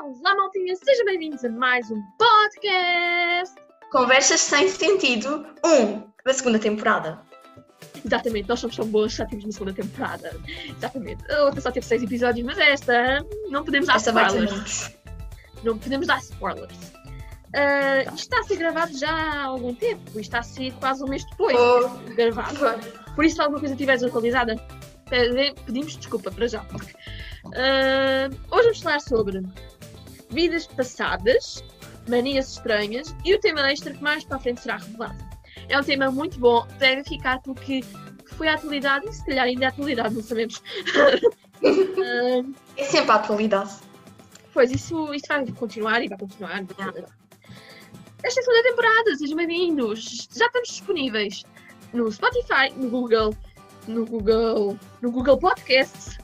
Olá, maltinha, sejam bem-vindos a mais um podcast! Conversas sem sentido 1 um, da segunda temporada. Exatamente, nós somos tão boas, já temos na segunda temporada. Exatamente. A outra só teve seis episódios, mas esta não podemos dar Esta spoilers. Não podemos dar spoilers. Ah, isto está a ser gravado já há algum tempo, isto está a ser quase um mês depois Oh. gravado. Por isso, se alguma coisa estiver desatualizada, pedimos desculpa para já. Ah, hoje vamos falar sobre vidas passadas, manias estranhas e o tema extra que mais para a frente será revelado. É um tema muito bom, deve ficar porque foi a atualidade e se calhar ainda é a atualidade, não sabemos. Ah, É sempre a atualidade. Pois, isso, isso vai continuar e vai continuar. Esta é a segunda temporada, sejam bem-vindos. Já estamos disponíveis no Spotify, no Google, no Google, no Google Podcasts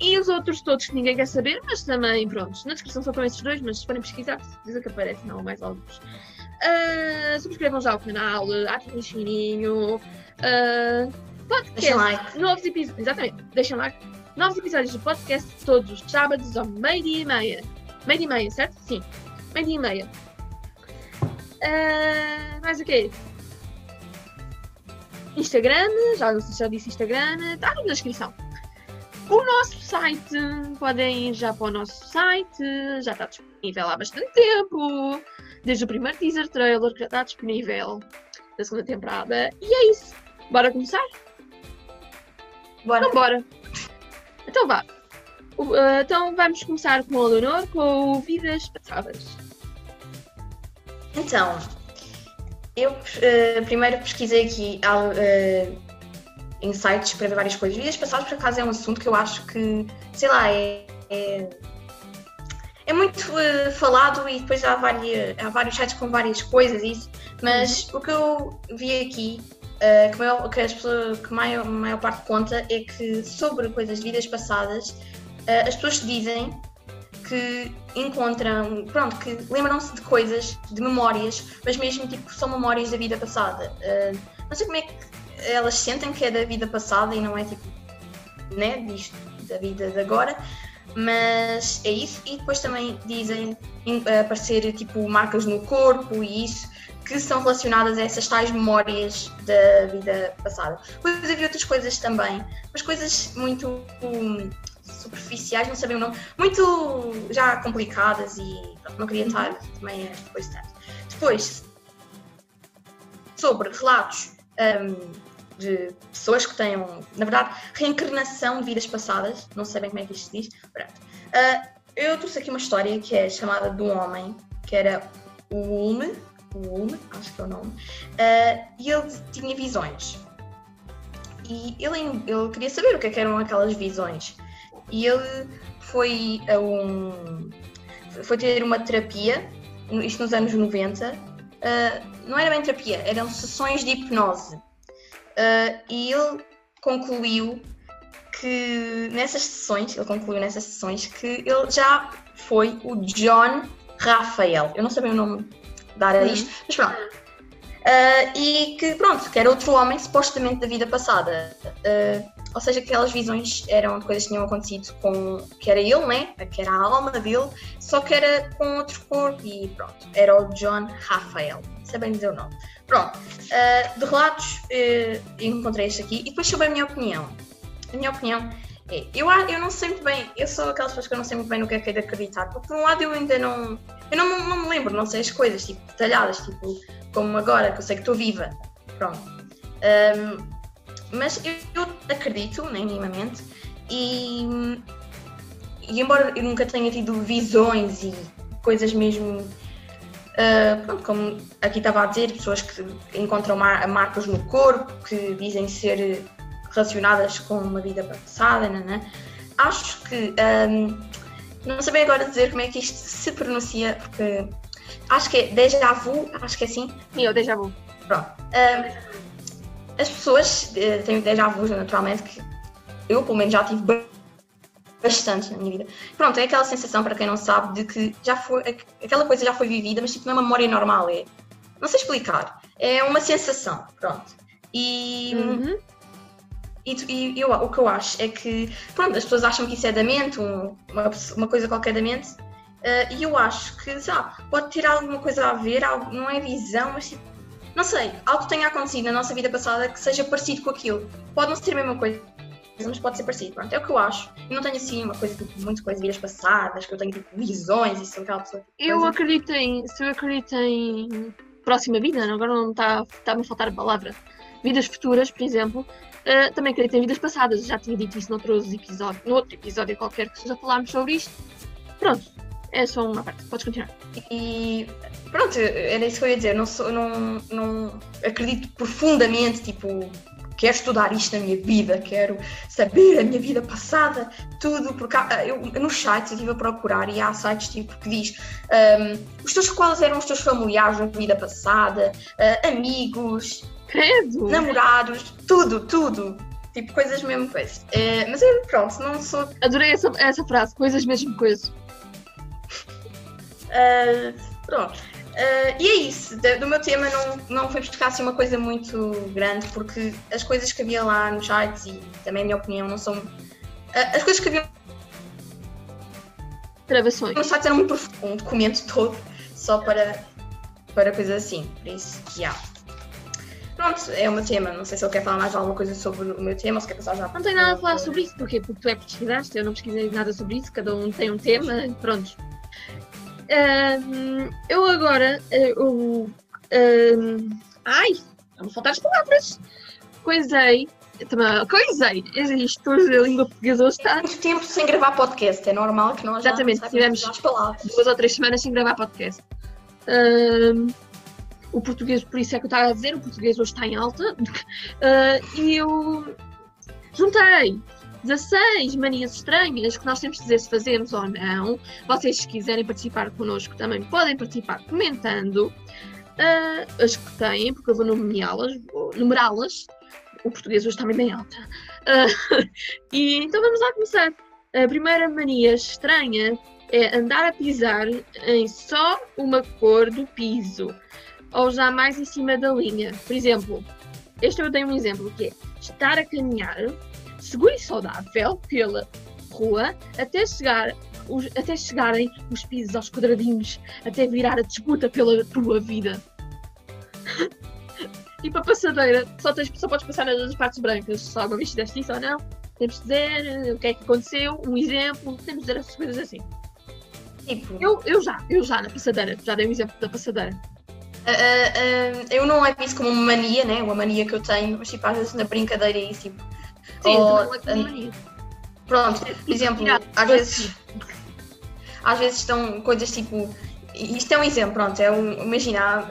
e os outros todos que ninguém quer saber, mas também, pronto, na descrição só estão esses dois, mas se forem pesquisar, certeza que aparecem, não, mais alguns. Ah, subscrevam já o canal, ativem o sininho, uh, podcast, Deixem like. novos episódios, exatamente, deixem like, novos episódios do podcast todos os sábados ao meio-dia e meia. Meio-dia e meia, certo? Sim, meio-dia e meia. Ah, mais o quê? Instagram, já não sei se já disse Instagram, está na descrição. O nosso site, podem ir já para o nosso site, já está disponível há bastante tempo. Desde o primeiro teaser trailer que já está disponível da segunda temporada. E é isso. Bora começar? Bora. Então bora. Então vá. Ah, então vamos começar com a Leonor, com o Vidas Passadas. Então, eu eh, primeiro pesquisei aqui al- eh, em sites para ver várias coisas. Vidas passadas, por acaso, é um assunto que eu acho que, sei lá, é. é... é muito eh, falado e depois há, várias, há vários sites com várias coisas e isso, mas o que eu vi aqui, eh, que, maior, que as pessoas, que maior, maior parte conta é que sobre coisas de vidas passadas, as pessoas dizem que encontram, pronto, que lembram-se de coisas, de memórias, mas mesmo tipo são memórias da vida passada. Uh, não sei como é que elas sentem que é da vida passada e não é tipo, né, disto, da vida de agora, mas é isso. E depois também dizem em- aparecer tipo marcas no corpo e isso que são relacionadas a essas tais memórias da vida passada. Depois havia outras coisas também, mas coisas muito hum, superficiais, não sabem o nome, muito já complicadas e pronto, não queria estar também a depois tanto. Depois, sobre relatos hum, de pessoas que tenham, na verdade, reencarnação de vidas passadas, não sei bem como é que isto se diz. Ah, eu trouxe aqui uma história que é chamada de um homem, que era o Ulme, o Ulme, acho que é o nome, ah, e ele tinha visões. E ele, ele queria saber o que, é que eram aquelas visões. E ele foi a um. foi ter uma terapia, isto nos anos 90. ah, não era bem terapia, eram sessões de hipnose. Ah, e ele concluiu que nessas sessões, ele concluiu nessas sessões que ele já foi o John Rafael. Eu não sabia o nome dar a Uhum. isto, mas pronto. Ah, e que pronto, que era outro homem supostamente da vida passada. Ah, ou seja, aquelas visões eram de coisas que tinham acontecido com que era ele, né? Que era a alma dele, só que era com outro corpo e pronto. Era o John Rafael. Sei bem dizer o nome. Pronto. ah, de relatos, eh, encontrei este aqui e depois sobre a minha opinião. A minha opinião é, eu, eu não sei muito bem, eu sou aquelas pessoas que eu não sei muito bem no que é que é de acreditar, porque por um lado eu ainda não, eu não, não me lembro, não sei as coisas, tipo, detalhadas, tipo, como agora, que eu sei que estou viva, pronto. Ahm, mas eu, eu acredito, nem minimamente, e, e embora eu nunca tenha tido visões e coisas mesmo, ah, pronto, como aqui estava a dizer, pessoas que encontram mar- marcas no corpo, que dizem ser relacionadas com uma vida passada, nanã. acho que, ahm, não sei bem agora dizer como é que isto se pronuncia, porque acho que é déjà vu, acho que é assim, Sim, eu déjà vu. Pronto. Ahm, as pessoas eh, têm déjà vu, naturalmente, que eu, pelo menos, já tive ba- bastante na minha vida. Pronto, é aquela sensação, para quem não sabe, de que já foi, aqu- aquela coisa já foi vivida, mas tipo, não é uma memória normal. É, não sei explicar. É uma sensação, pronto. E, Uhum. e E, eu, o que eu acho é que, pronto, as pessoas acham que isso é da mente, um- uma, uma coisa qualquer da mente, eh, e eu acho que, sei lá, pode ter alguma coisa a ver, algo, não é visão, mas tipo, não sei, algo tenha acontecido na nossa vida passada que seja parecido com aquilo. Pode não ser a mesma coisa, mas pode ser parecido, pronto, é o que eu acho. Eu não tenho assim uma coisa, tipo, muita coisa de vidas passadas, que eu tenho tipo visões e sou aquela pessoa. Eu acredito em. Se eu acredito em próxima vida, agora não está está-me a faltar a palavra. Vidas futuras, por exemplo. eh, também acredito em vidas passadas, já tinha dito isso noutros episódios, no outro episódio qualquer que já falámos sobre isto. Pronto, é só uma parte, podes continuar. E pronto, era isso que eu ia dizer. Não, sou, não, não acredito profundamente, tipo, quero estudar isto na minha vida, quero saber a minha vida passada, tudo. Porque há- eu, nos sites eu estive a procurar e há sites tipo que diz ahm, os teus quais eram os teus familiares na vida passada, ah, amigos, Credo! namorados, tudo, tudo. Tipo, coisas mesmo coisas. Eh, mas eu, pronto, não sou Adorei essa, essa frase, coisas mesmo coisas. Uh, pronto. Uh, e é isso. Do meu tema não, não foi buscar assim, uma coisa muito grande, porque as coisas que havia lá nos sites, e também a minha opinião, não são. uh, as coisas que havia Gravações. nos sites eram muito profundos, um documento todo só para, para coisas assim. Por isso, já. Pronto, é o meu tema. Não sei se ele quer falar mais alguma coisa sobre o meu tema ou se quer passar já. Não tenho nada a falar sobre isso, porquê? Porque tu é pesquisaste, eu não pesquisei nada sobre isso, cada um tem um tema, pronto. Eu agora, eh, eu, ahm, ai, vamos faltar as palavras. Coisei, também, coisei, isto hoje a língua portuguesa hoje está Muito tempo sem gravar podcast, é normal que nós Exatamente, tivemos- duas ou três semanas sem gravar podcast. O português, por isso é que eu estava a dizer, o português hoje está em alta. Ah, e eu juntei 16 manias estranhas que nós temos de dizer se fazemos ou não. Vocês, se quiserem participar connosco, também podem participar comentando ah, as que têm, porque eu vou nomeá-las, numerá-las. O português hoje está bem alta. Ah, e então vamos lá começar. A primeira mania estranha é andar a pisar em só uma cor do piso ou jamais em cima da linha. Por exemplo, este eu dei um exemplo que é estar a caminhar seguro e saudável pela rua até chegar os- até chegarem os pisos aos quadradinhos, até virar a disputa pela tua vida. e para a passadeira, só, tens, só podes passar nas partes brancas. Se alguma vez fizeste isso ou não, temos de dizer eh, o que é que aconteceu, um exemplo, temos de dizer essas coisas assim. Tipo, Eu, eu já, eu já na passadeira, já dei um exemplo da passadeira. Ah, ah, ah, eu não levo isso como uma mania, né? Uma mania que eu tenho, mas tipo, às vezes na brincadeira e tipo. Sim, ou, é pronto, por exemplo, às vezes, às vezes estão coisas tipo. Isto é um exemplo, pronto, é um, imagina, ah,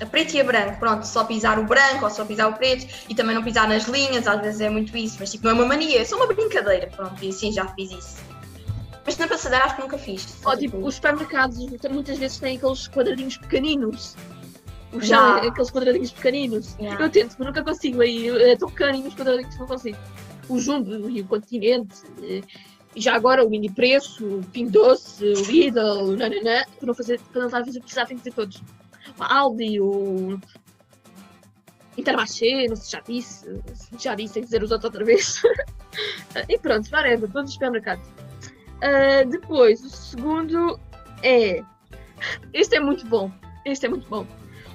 a preto e a branco, pronto, só pisar o branco ou só pisar o preto e também não pisar nas linhas, às vezes é muito isso, mas tipo, não é uma mania, é só uma brincadeira, pronto, e sim, já fiz isso. Mas na passadeira acho que nunca fiz. só, Ou tipo, os supermercados muitas vezes têm aqueles quadradinhos pequeninos. O chão Já. aqueles quadradinhos pequeninos. Eu tento, mas nunca consigo. Aí é tão pequeninos os quadradinhos que não consigo. O Jumbo e o Continente. eh, E já agora o Mini Preço, o Pingo Doce, o Lidl, o nananã. Para não, fazer, para não estar a fazer precisar, tem que dizer todos. O Aldi, o Intermarché, não sei se já disse. Se Já disse, tem que dizer os outros outra vez. e pronto, whatever, todos os supermercados. Ah, depois, o segundo é. Este é muito bom. Este é muito bom.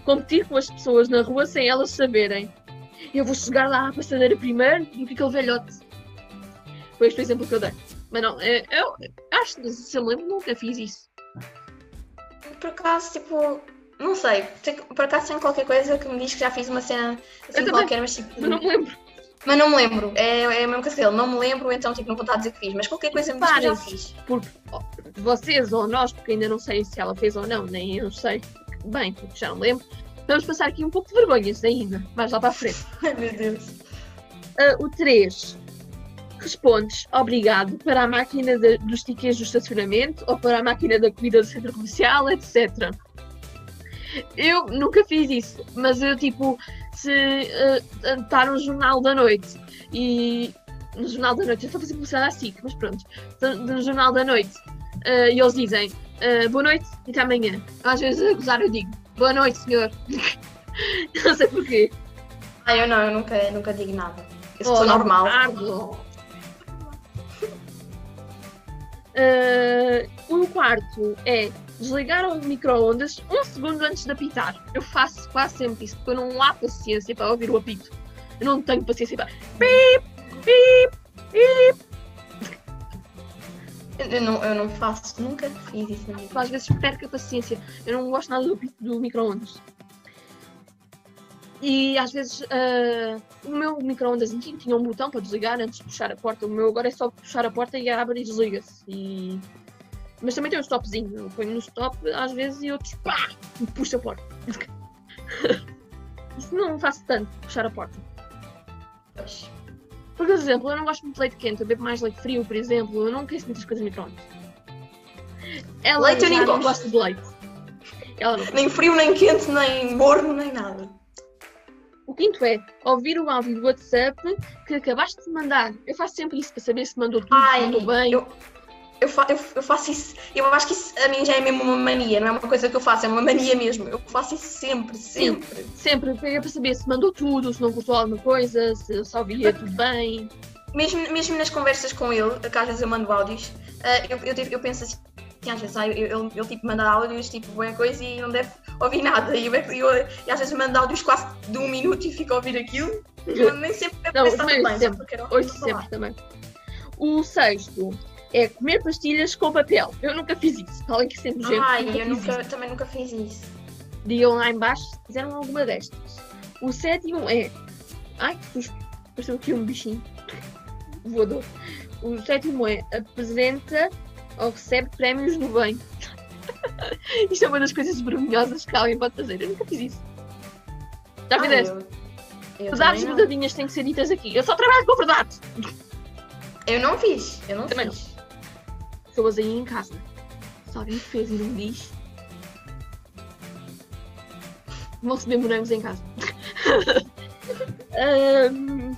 Competir com as pessoas na rua sem elas saberem. Eu vou chegar lá à passadeira primeiro do que aquele velhote. Foi este o exemplo que eu dei. Mas não, é- eu acho se eu me lembro, nunca fiz isso. Por acaso, tipo, não sei, por acaso tem qualquer coisa que me diz que já fiz uma cena assim qualquer, mas tipo. Mas não me lembro. Mas não me lembro, é, é a mesma coisa que ele, não me lembro, então tipo, não vou estar a dizer que fiz, mas qualquer coisa me diz que eu já fiz. Porque vocês ou nós, porque ainda não sei se ela fez ou não, nem eu sei. Bem, porque já não lembro. Vamos passar aqui um pouco de vergonhas ainda, mais lá para a frente. Ai meu Deus. Ah, o 3. Respondes obrigado para a máquina de- dos tickets do estacionamento ou para a máquina da comida do centro comercial, etc. Eu nunca fiz isso, mas eu tipo, se está no jornal da noite e no jornal da noite, eu estou a fazer publicidade assim, mas pronto, tá no jornal da noite ah, e eles dizem ah, boa noite e até amanhã. Às vezes a gozar eu digo boa noite, senhor. não sei porquê. Ah, eu não, eu nunca, nunca digo nada. Eu sou normal. Leonardo. Ah, o quarto é desligar o micro-ondas um segundo antes de apitar. Eu faço quase sempre isso, porque eu não há paciência para ouvir o apito. Eu não tenho paciência para. Pip, pip, pip. Eu, não, eu não faço, nunca fiz isso. Às vezes perco a paciência. Eu não gosto nada do do micro-ondas. E às vezes ah, o meu micro-ondas antigo tinha um botão para desligar antes de puxar a porta. O meu agora é só puxar a porta e abre e desliga-se. E... Mas também tem um stopzinho. Eu ponho no stop às vezes e outros pá! E puxo a porta. Isso não faço tanto, puxar a porta. Por exemplo, eu não gosto muito de leite quente, eu bebo mais leite frio, por exemplo. Eu não quero muitas coisas no micro-ondas. Ela Leite eu nem gosto. gosta de leite. Ela não. Nem frio, nem quente, nem morno, nem nada. O quinto é ouvir o áudio do WhatsApp que acabaste de mandar. Eu faço sempre isso para saber se mandou tudo, Ai, se mandou bem. eu, eu, fa- eu, eu faço isso. Eu acho que isso a mim já é mesmo uma mania, não é uma coisa que eu faço, é uma mania mesmo. Eu faço isso sempre, sempre. Sempre para para saber se mandou tudo, se não cortou alguma coisa, se só via tudo bem. Mesmo, mesmo nas conversas com ele, que às vezes eu mando áudios, ah, eu, eu, eu penso assim, às vezes, ah, eu, eu, ele tipo, manda áudios, tipo, boa coisa e não deve ouvir nada. E, eu, eu- e às vezes mando áudios quase de um minuto e fico a ouvir aquilo. Eu nem sempre Não, penso mas bem, só sempre. sempre também. O sexto é comer pastilhas com papel. Eu nunca fiz isso. Falem que sempre gente. Ai, nunca eu nunca, isso. também nunca fiz isso. Digam lá em baixo se fizeram alguma destas. O sétimo é. Ai, que susto. Pareceu aqui um bichinho voador. O sétimo é apresenta ou recebe prémios no bem. Isto é uma das coisas vergonhosas que alguém pode fazer. Eu nunca fiz isso. Já fizeste? Verdades também não. verdadeinhas têm que ser ditas aqui. Eu só trabalho com verdades. eu não fiz, eu não Também fiz. Pessoas aí em casa. Se alguém fez não diz. Vão receber morangos em casa. Ahm,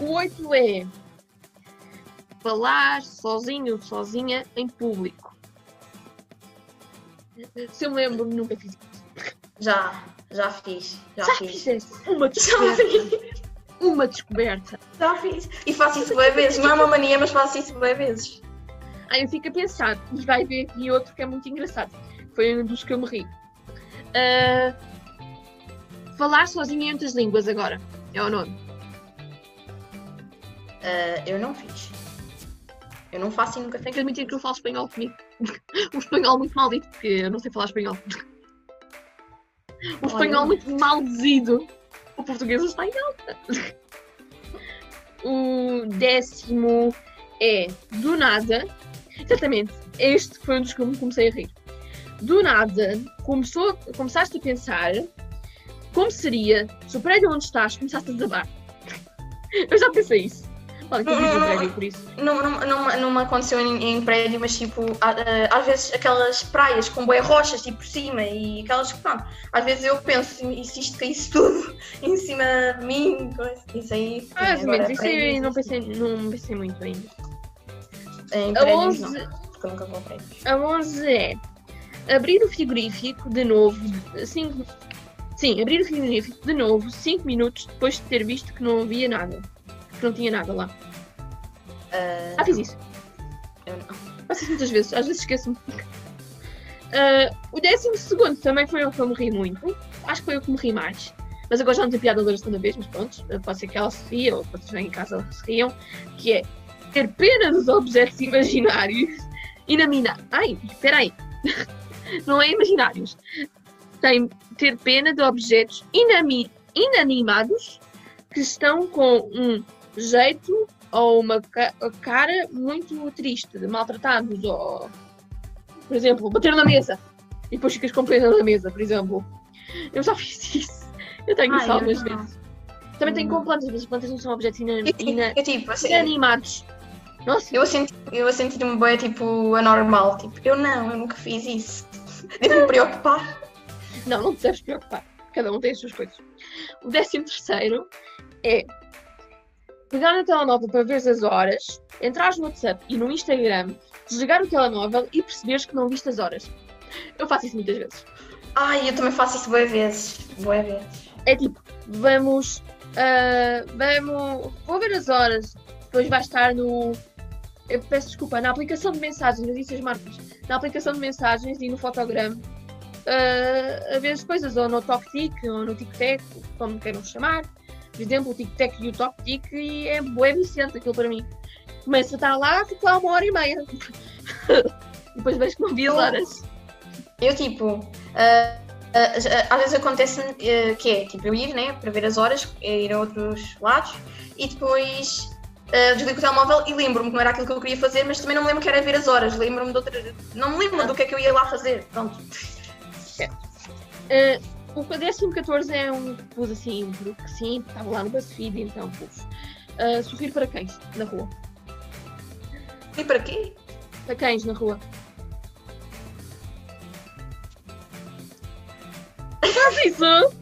o 8 é falar sozinho sozinha em público. Se eu me lembro, nunca fiz isso. Já, já fiz, já, Já fiz. fizeste uma descoberta. Uma descoberta. já fiz. E faço isso bem vezes, não é uma mania, mas faço isso bem vezes. Aí eu fico a pensar, e vai ver aqui outro que é muito engraçado. Foi um dos que eu me ri. Ah, falar sozinho em outras línguas agora. É o nome. Ah, eu não fiz. Eu não faço e nunca Tenho que admitir que eu falo espanhol comigo. um espanhol muito maldito, porque eu não sei falar espanhol. Um espanhol muito maldizido. O português está em alta. O décimo é do nada. Exatamente. Este foi um dos que eu me comecei a rir. Do nada, começou, começaste a pensar como seria se o prédio onde estás começasse a desabar. Eu já pensei isso. Olha, que eu no prédio por isso. Não, não, não, não me aconteceu em, em prédio, mas tipo, ah, às vezes aquelas praias com boé rochas tipo por cima e aquelas que pronto. Às vezes eu penso, e se isto caísse tudo em cima de mim, isso aí. sim, Mais ou agora isso aí não pensei, não pensei muito ainda. Em A prédios 11, não, porque eu nunca vou a prédios. a 11 é abrir o frigorífico de novo, cinco, sim, abrir o frigorífico de novo 5 minutos depois de ter visto que não havia nada. Que não tinha nada lá. Ah, Já fiz isso. eu não. Faço isso muitas vezes, às vezes esqueço-me. Ah, o décimo segundo também foi o que eu me ri muito. Acho que foi o que me ri mais. Mas agora já não tenho piada da segunda vez, mas pronto, pode ser que ela se ria ou que vocês em casa se riam. Que é ter pena dos objetos imaginários inamina. Ai, espera aí. não é imaginários. Tem ter pena de objetos inami- inanimados que estão com um jeito ou uma ca- cara muito triste, de maltratados, ou por exemplo, bater na mesa e depois ficas com pena na mesa, por exemplo. Eu já fiz isso. Eu tenho isso algumas vezes. Também tenho com plantas, mas as plantas não são objetos Eu tipo, assim, inanimados. Nossa, eu senti- eu a sentir-me bem tipo anormal, tipo, eu não, eu nunca fiz isso. Devo me preocupar. não, não te deves preocupar. Cada um tem as suas coisas. O décimo terceiro é pegar no telemóvel para ver as horas, entrar no WhatsApp e no Instagram, desligar o telemóvel e perceberes que não viste as horas. Eu faço isso muitas vezes. Ai, eu também faço isso boas vezes. Boas vezes. É tipo, vamos. ah, vamos. Vou ver as horas. Depois vai estar no. Eu peço desculpa, na aplicação de mensagens, eu disse as marcas. Na aplicação de mensagens e no fotograma. ah, a ver as coisas, ou no TokTik, ou no TikTok, como queiram chamar. Por exemplo, o TikTok e o TokTik, e é bué viciante aquilo para mim. Começa a estar lá, fico lá uma hora e meia. depois vejo que não vi as horas. Eu, tipo, ah, já- às vezes acontece ah, que é, tipo, eu ir, né, para ver as horas, ir a outros lados, e depois ah, desligo o telemóvel e lembro-me que não era aquilo que eu queria fazer, mas também não me lembro que era ver as horas, lembro-me de outra... Não me lembro do que é que eu ia lá fazer, pronto. Uh, o décimo 14 é um que pus assim, porque sim, estava lá no BuzzFeed, então pus. Uh, sorrir para cães na rua. E para quê? Para cães na rua. Faz isso!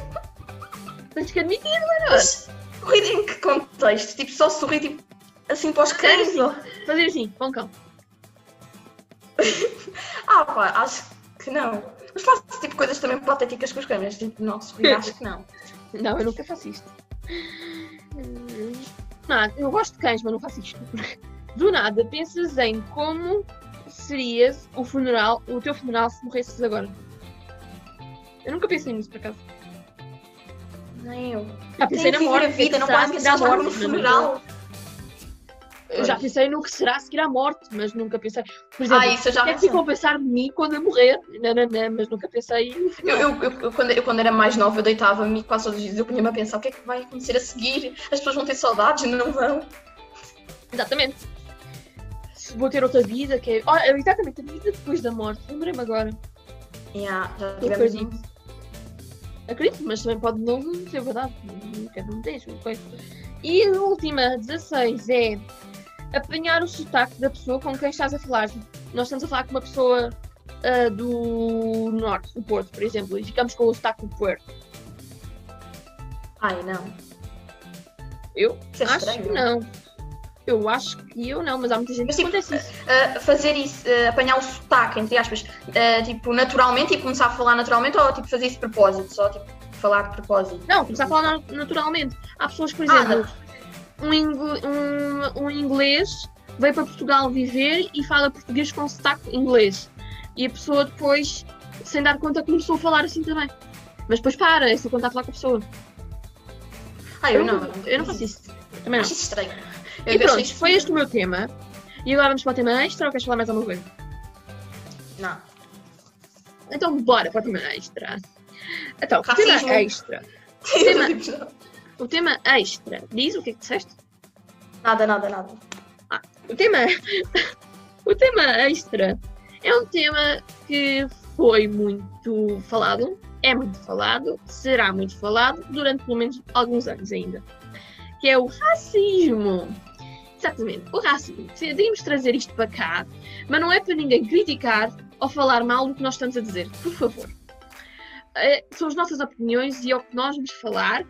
Tens que admitir, mano. Sorrir em que contexto? Tipo, só sorrir, tipo, assim para os cães? ou- Fazer assim, para um cão. Ah, pá, acho que não. Mas faço, tipo, coisas também patéticas com os cães, tipo, não, sorrir, acho que não. Não, eu nunca faço isto. Não, eu gosto de cães, mas não faço isto. Do nada, pensas em como seria o funeral, o teu funeral se morresses agora. Eu nunca pensei nisso, por acaso. Nem eu. Já pensei Tem na que viver morte. a vida, não será a pensar seguir à logo no morte, mas funeral. Eu já pensei no que será a seguir à morte, mas nunca pensei. Por exemplo, Ah, isso eu já que é que ficam a pensar de mim quando eu morrer? Não, não, não, mas nunca pensei. Eu, eu, eu- quando, eu, quando era mais nova, eu deitava-me quase todos os dias. Eu punha-me a pensar o que é que vai acontecer a seguir. As pessoas vão ter saudades, não vão. Exatamente. Se Vou ter outra vida, que é. Olha, exatamente, a vida depois da morte. Lembrei-me agora. Yeah, já tivemos acredito. mas também pode não ser verdade. Cada um tem a sua coisa. E a última, 16, é apanhar o sotaque da pessoa com quem estás a falar. Nós estamos a falar com uma pessoa ah, do norte, do Porto, por exemplo, e ficamos com o sotaque do Porto. Ai, não. Eu Isso é acho que não. Eu acho que eu não, mas há muita gente Mas, que tipo, acontece isso. Ah, fazer isso, ah, apanhar o sotaque, entre aspas, ah, tipo, naturalmente e começar a falar naturalmente ou tipo fazer isso de propósito? Só tipo falar de propósito? Não, começar a falar na- naturalmente. Há pessoas, por Ah, exemplo, um, ingl- um, um inglês veio para Portugal viver e fala português com sotaque inglês. E a pessoa depois, sem dar conta, começou a falar assim também. Mas depois para, é só está a falar com a pessoa. Ah, eu não. Eu não faço isso. Também não. Acho isso estranho. Eu E pronto, foi este o meu tema. E agora vamos para o tema extra ou queres falar mais alguma coisa? Não. Então bora para o tema extra. Então, o tema Racismo. extra. Tema- Tipo, O tema extra. Diz o que é que disseste? nada, nada, nada. O tema, o tema extra é um tema que foi muito falado, é muito falado, será muito falado durante pelo menos alguns anos ainda, que é o racismo. Exatamente, o racismo. Decidimos trazer isto para cá, mas não é para ninguém criticar ou falar mal do que nós estamos a dizer, por favor. Eh, São as nossas opiniões e é o que nós vamos falar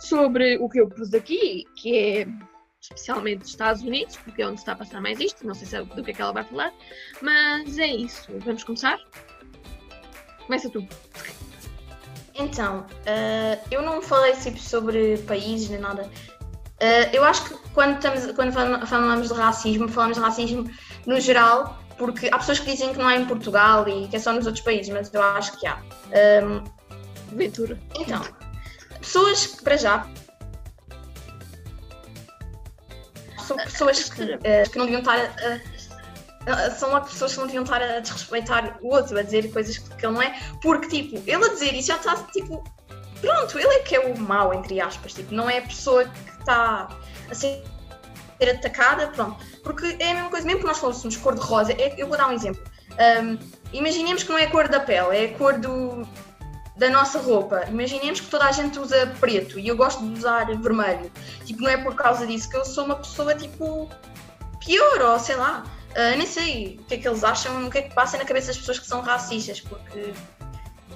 sobre o que eu pus aqui, que é especialmente dos Estados Unidos, porque é onde está a passar mais isto, não sei se é do que é que ela vai falar, mas é isso. Vamos começar? Começa tu. Então, ah, eu não falei tipo, sobre países nem nada. Ah, eu acho que quando, estamos, quando fal- falamos de racismo, falamos de racismo no geral, porque há pessoas que dizem que não há em Portugal e que é só nos outros países, mas eu acho que há. Ahm, Ventura. então, pessoas que, para já, são pessoas que, eh, que não deviam estar a, a- são logo pessoas que não deviam estar a desrespeitar o outro, a dizer coisas que, que ele não é, porque tipo, ele a dizer isso já está tipo, pronto, ele é que é o mau, entre aspas, tipo, não é a pessoa que está a ser atacada, pronto, porque é a mesma coisa, mesmo que nós fôssemos cor de rosa, é- eu vou dar um exemplo. Ahm, imaginemos que não é a cor da pele, é a cor do, da nossa roupa. Imaginemos que toda a gente usa preto e eu gosto de usar vermelho. Tipo, não é por causa disso que eu sou uma pessoa, tipo, pior, ou sei lá. Ah, nem sei o que é que eles acham, o que é que passa na cabeça das pessoas que são racistas, porque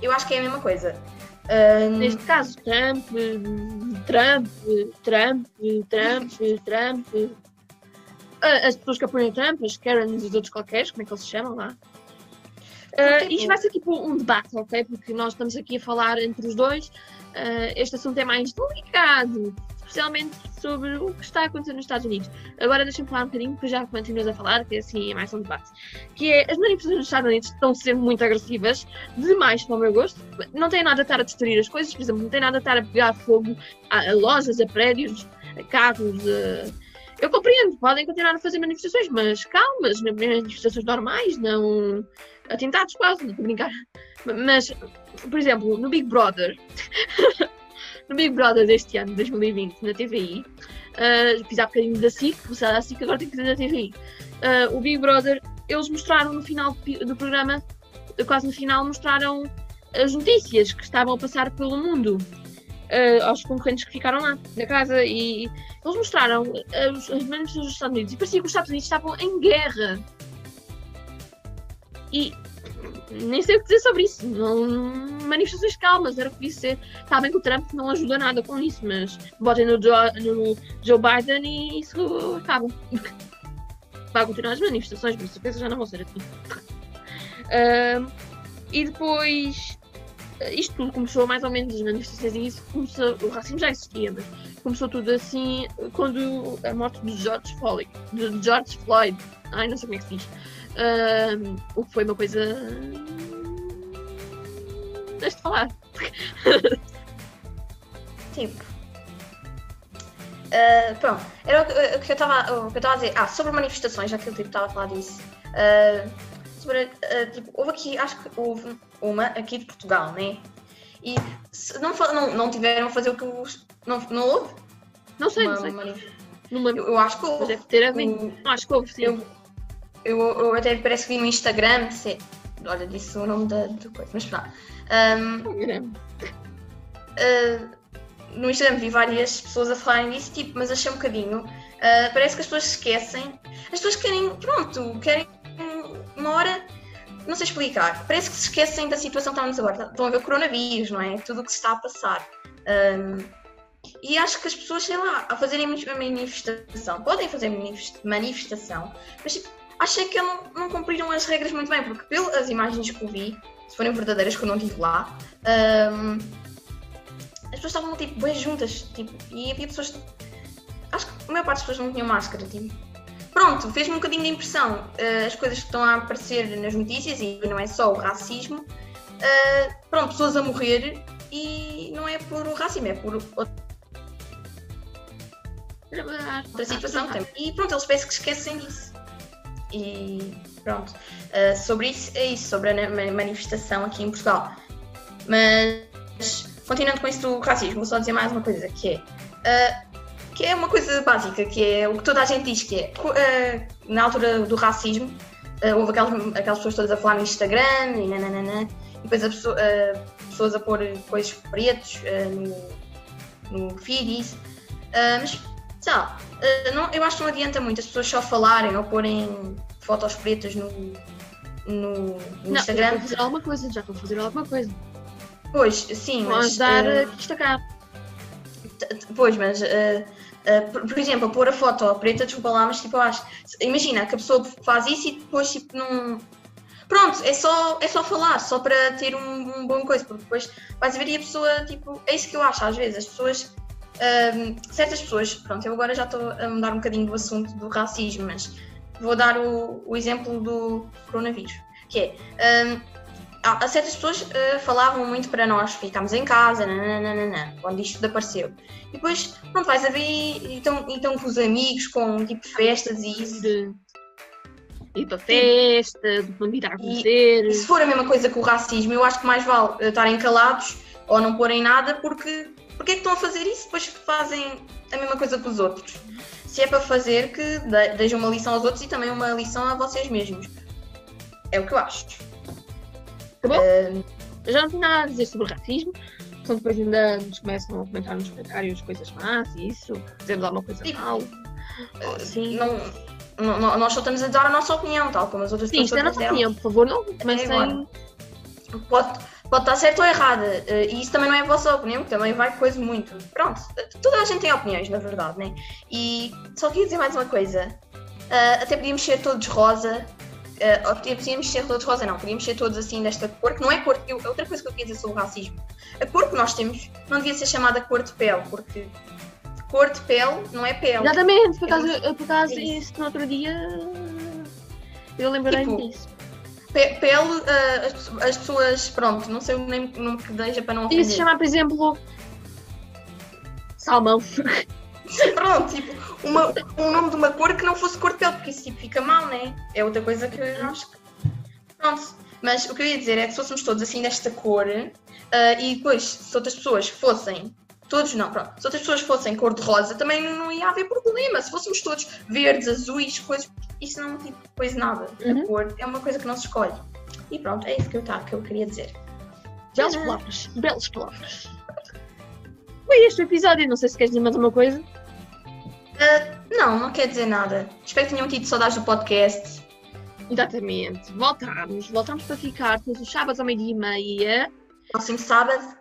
eu acho que é a mesma coisa. Ah, Neste caso, Trump, Trump, Trump, Trump, Trump. Ah, As pessoas que apoiam Trump, as Karens e os outros qualquer, como é que eles se chamam lá? Uh, isto vai ser tipo um debate, ok? Porque nós estamos aqui a falar entre os dois. Uh, este assunto é mais delicado, especialmente sobre o que está a acontecer nos Estados Unidos. Agora deixa-me falar um bocadinho, porque já continuas a falar, que assim é mais um debate. Que é, as manifestações nos Estados Unidos estão sendo muito agressivas, demais para o meu gosto. Não tem nada a estar a destruir as coisas, por exemplo, não tem nada a estar a pegar fogo a, a lojas, a prédios, a carros. A... Eu compreendo, podem continuar a fazer manifestações, mas calmas, manifestações normais, não atentados quase, a brincar. Mas, por exemplo, no Big Brother, no Big Brother deste ano, 2020, na TVI, uh, fiz há bocadinho da SIC, começar da SIC, agora tenho que fazer da TVI. Uh, o Big Brother, eles mostraram no final do programa, quase no final, mostraram as notícias que estavam a passar pelo mundo. Uh, aos concorrentes que ficaram lá na casa e eles mostraram as, as manifestações dos Estados Unidos e parecia que os Estados Unidos estavam em guerra e nem sei o que dizer sobre isso. Não, manifestações calmas, era o que disse ser. Está bem que o Trump não ajuda nada com isso, mas botem no Joe, no Joe Biden e isso acaba. Vai continuar as manifestações, mas certeza já não vão ser assim. Uh, e depois isto tudo começou mais ou menos as manifestações e isso começou, o racismo já existia, mas começou tudo assim quando a morte de George Floyd, de George Floyd, ai não sei como é que se diz, o que foi uma coisa deixa de falar. tipo. Uh, pronto, era o, que eu estava a dizer. Ah, sobre manifestações, já que eu tipo, estava a falar disso. Uh, sobre, uh, tipo, houve aqui, acho que houve uma aqui de Portugal, né? E se não, não, não tiveram a fazer o que os. Não, não houve? Não sei, uma, não sei. Uma... Eu, eu, acho que houve. Deve ter havido. Um... Acho que houve, sim. Eu, eu, eu, até parece que vi no Instagram, se, olha, disse o nome da, coisa, mas pronto. Um, uh, no Instagram vi várias pessoas a falarem disso, tipo, mas achei um bocadinho. Uh, parece que as pessoas se esquecem. As pessoas querem, pronto, querem uma hora não sei explicar. Parece que se esquecem da situação que estamos agora. Estão a ver o coronavírus, não é? Tudo o que se está a passar. Um, e acho que as pessoas, sei lá, a fazerem manifestação, podem fazer manifestação, mas tipo, achei que não, não cumpriram as regras muito bem, porque pelas imagens que eu vi, se forem verdadeiras que eu não estive lá, um, as pessoas estavam tipo bem juntas, tipo, e havia pessoas. Acho que a maior parte das pessoas não tinham máscara, tipo pronto, fez-me um bocadinho de impressão uh, as coisas que estão a aparecer nas notícias, e não é só o racismo. Uh, pronto, pessoas a morrer e não é por racismo, é por outra situação também. E pronto, eles parecem que esquecem disso. E pronto, uh, sobre isso é isso, sobre a manifestação aqui em Portugal. Mas, continuando com isso do racismo, vou só dizer mais uma coisa, que é que é uma coisa básica, que é o que toda a gente diz que é. Uh, na altura do racismo, uh, houve aquelas, aquelas pessoas todas a falar no Instagram e nananana, e depois a pessoa, uh, pessoas a pôr coisas pretos no, no feed e isso. mas, sei lá, não, eu acho que não adianta muito as pessoas só falarem ou porem fotos pretas no, no, no Instagram. Já fazer alguma coisa, já estão a fazer alguma coisa. Pois, sim, Vão mas... ajudar a destacar. Pois, mas uh, Uh, por, por, exemplo, pôr a foto preta, desculpa lá, mas tipo, eu acho. Imagina que a pessoa faz isso e depois tipo não. Pronto, é só, é só falar, só para ter um, um bom coisa, porque depois vais ver e a pessoa, tipo, é isso que eu acho, às vezes, as pessoas, um, certas pessoas, pronto, eu agora já estou a mudar um bocadinho do assunto do racismo, mas vou dar o, o exemplo do coronavírus, que é, um, há, certas pessoas uh, falavam muito para nós ficarmos em casa, nananana, quando isto apareceu. E depois, pronto, vais a ver e estão com os amigos, com tipo festas e isso. De ir para festa, de convidar a conhecer. E, e se for a mesma coisa que o racismo, eu acho que mais vale estarem calados ou não porem nada, porque porque é que estão a fazer isso depois que fazem a mesma coisa que os outros? Se é para fazer, que deixem uma lição aos outros e também uma lição a vocês mesmos. É o que eu acho. Tá bom? Uh, já não tenho nada a dizer sobre racismo. Então depois ainda nos começam a comentar nos comentários coisas más e isso, dizendo alguma coisa tipo, mal. Sim. Não, não, nós só estamos a dar a nossa opinião, tal como as outras Sim, pessoas. Sim, isto é a nossa opinião, por favor, não comecem. Pode, pode estar certo ou errada, eh, e isso também não é a vossa opinião, também vai coisa muito. Pronto, toda a gente tem opiniões, na verdade, né? E só queria dizer mais uma coisa. Uh, até podíamos ser todos rosa, Uh, podíamos ser todos rosa, não. Podíamos ser todos assim desta cor, que não é cor. Eu, outra coisa que eu queria dizer sobre o racismo. A cor que nós temos não devia ser chamada cor de pele, porque cor de pele não é pele. Exatamente, por acaso, é por acaso é isso. no outro dia eu lembrei tipo, disso. Pele, uh, as, as, pessoas, pronto, não sei o nome, nome que deixa para não ofender. Devia se chamar, por exemplo, salmão. pronto, tipo, uma, um nome de uma cor que não fosse cor de pele, porque isso tipo, fica mal, né? É outra coisa que eu acho que. Pronto. Mas o que eu ia dizer é que se fôssemos todos assim desta cor, uh, e depois, se outras pessoas fossem. Todos não, pronto. Se outras pessoas fossem cor-de-rosa, também não ia haver problema. Se fôssemos todos verdes, azuis, coisas. Isso não tipo, coisa nada. Uhum. A cor é uma coisa que não se escolhe. E pronto, é isso que eu, tá, que eu queria dizer. Belas palavras. Belas palavras. Foi este o episódio. Não sei se queres dizer mais uma coisa. Uh, não, não quer dizer nada. Espero que tenham tido saudades do podcast. Exatamente. Voltamos. Voltamos para ficar todos os sábados ao meio-dia e meia. Próximo sábado.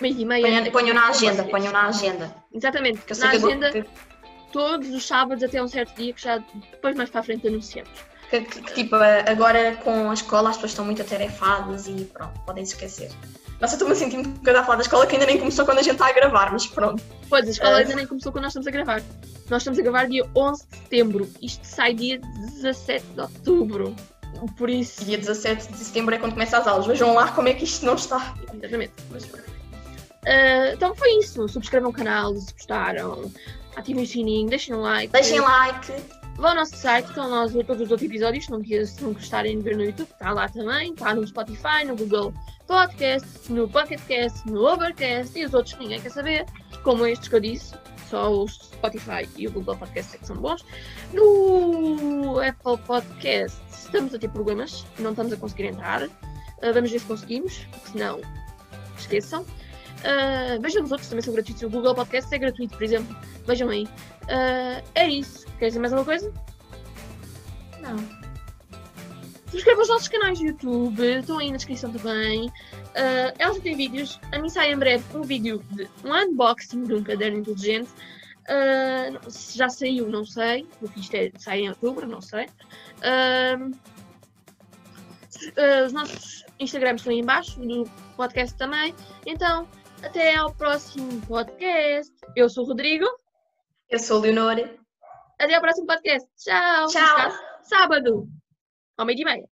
Meio-dia e meia. Ponham, na agenda, ponham na agenda. Exatamente. Que na agenda, que... todos os sábados até um certo dia que já depois mais para a frente anunciamos. Que, que, que, tipo, agora com a escola as pessoas estão muito atarefadas e pronto, podem se esquecer. Nossa, estou-me a sentir um bocado a falar da escola que ainda nem começou quando a gente está a gravar, mas pronto. Pois, a escola uh... ainda nem começou quando nós estamos a gravar. Nós estamos a gravar dia 11 de setembro. Isto sai dia 17 de outubro. Por isso. Dia 17 de setembro é quando começa as aulas. Vejam lá como é que isto não está. Exatamente. Mas, uh, então foi isso. Subscrevam o canal se gostaram. Ativem o sininho, deixem um like. Deixem like. Vá ao nosso site, estão lá todos os outros episódios, se não, se não gostarem de ver no YouTube, está lá também, está no Spotify, no Google Podcast, no Pocketcast, no Overcast e os outros que ninguém quer saber, como estes que eu disse, só o Spotify e o Google Podcast é que são bons. No Apple Podcast estamos a ter problemas, não estamos a conseguir entrar, uh, vamos ver se conseguimos, porque senão esqueçam. Uh, vejam os outros, também são gratuitos. O Google Podcast é gratuito, por exemplo. Vejam aí. Uh, é isso. Quer dizer mais alguma coisa? Não. Subscrevam os nossos canais do YouTube, estão aí na descrição também. Uh, elas têm vídeos. A mim sai em breve um vídeo de um unboxing de um caderno inteligente. Uh, se já saiu, não sei, porque isto é, sai em outubro, não sei. Uh, os nossos Instagrams estão aí embaixo, do podcast também. Então, até ao próximo podcast. Eu sou o Rodrigo. Eu sou a Leonor. Até ao próximo podcast. Tchau. Tchau. Sábado, ao meio-dia e meia.